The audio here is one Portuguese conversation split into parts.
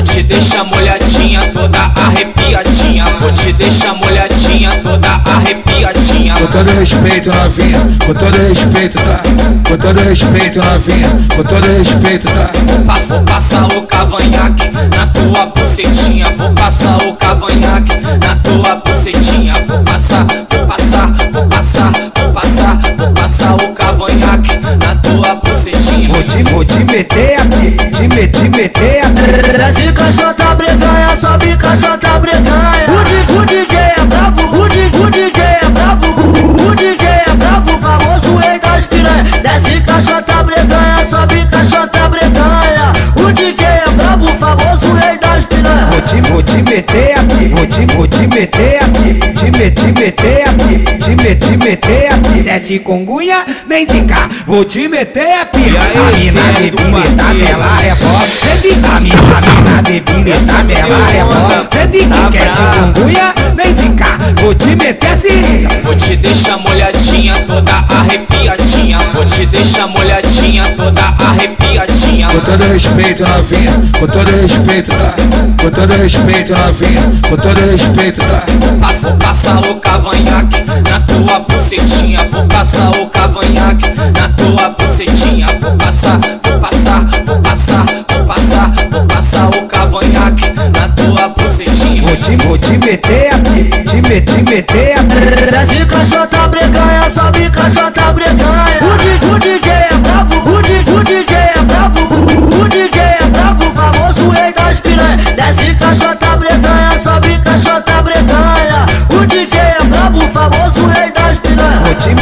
Vou te deixar molhadinha, toda arrepiadinha. Vou te deixar molhadinha, toda arrepiadinha. Com todo respeito, novinha, com todo respeito, tá? Com todo respeito, novinha, com todo respeito, tá? Passa, passa o cavanhaque na tua bucetinha. Vou passar o cavanhaque na tua bucetinha. Vou passar, vou passar, vou passar, vou passar, vou passar o cavanhaque na. Vou te, meter aqui, te, me, te meter aqui. Desce caixota breganha, sobe caixota breganha. O, di, o DJ é brabo, o, di, o DJ é brabo, o, o DJ é brabo, famoso rei das piranha. Desce caixota breganha, sobe caixota breganha. O DJ é brabo, famoso rei das piranha. Vou te, vou te meter aqui, vou te, vou te meter aqui, te, me, te meter te, te meter aqui. Tete congunha, vem cá, vou te meter aqui. A mina debilitada, ela é forte. Sente a mina, a mina debilitada, ela é forte. Sente que quer chikungunya, vem cá, vou te meter seringa. Vou te deixar molhadinha, toda arrepiadinha. Vou te deixar molhadinha, toda arrepiadinha. Com todo respeito, novinha, com todo respeito, tá? Com todo respeito, novinha, com todo respeito, tá? Passa, passa o cavanhaque tua bucetinha. Vou passar o cavanhaque na tua bucetinha. Vou passar, vou passar, vou passar, vou passar, vou passar o cavanhaque na tua bucetinha. Vou te, vou te meter aqui, te, me, te meter aqui. Desce caixota breganha, sobe caixota breganha.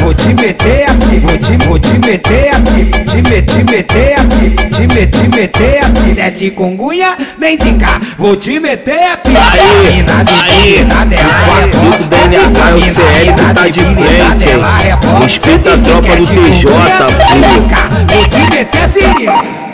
Vou te, meter aqui, vou te, vou te meter aqui, te, me, te meter aqui, te, me, te meter aqui. Tete congunha, vem cá, vou te meter aqui. Aí, aí, é quarto forte. do DNH, o CL que tá de frente, hein? É. Respeita a tropa do TJ, cá, vou te meter seringa.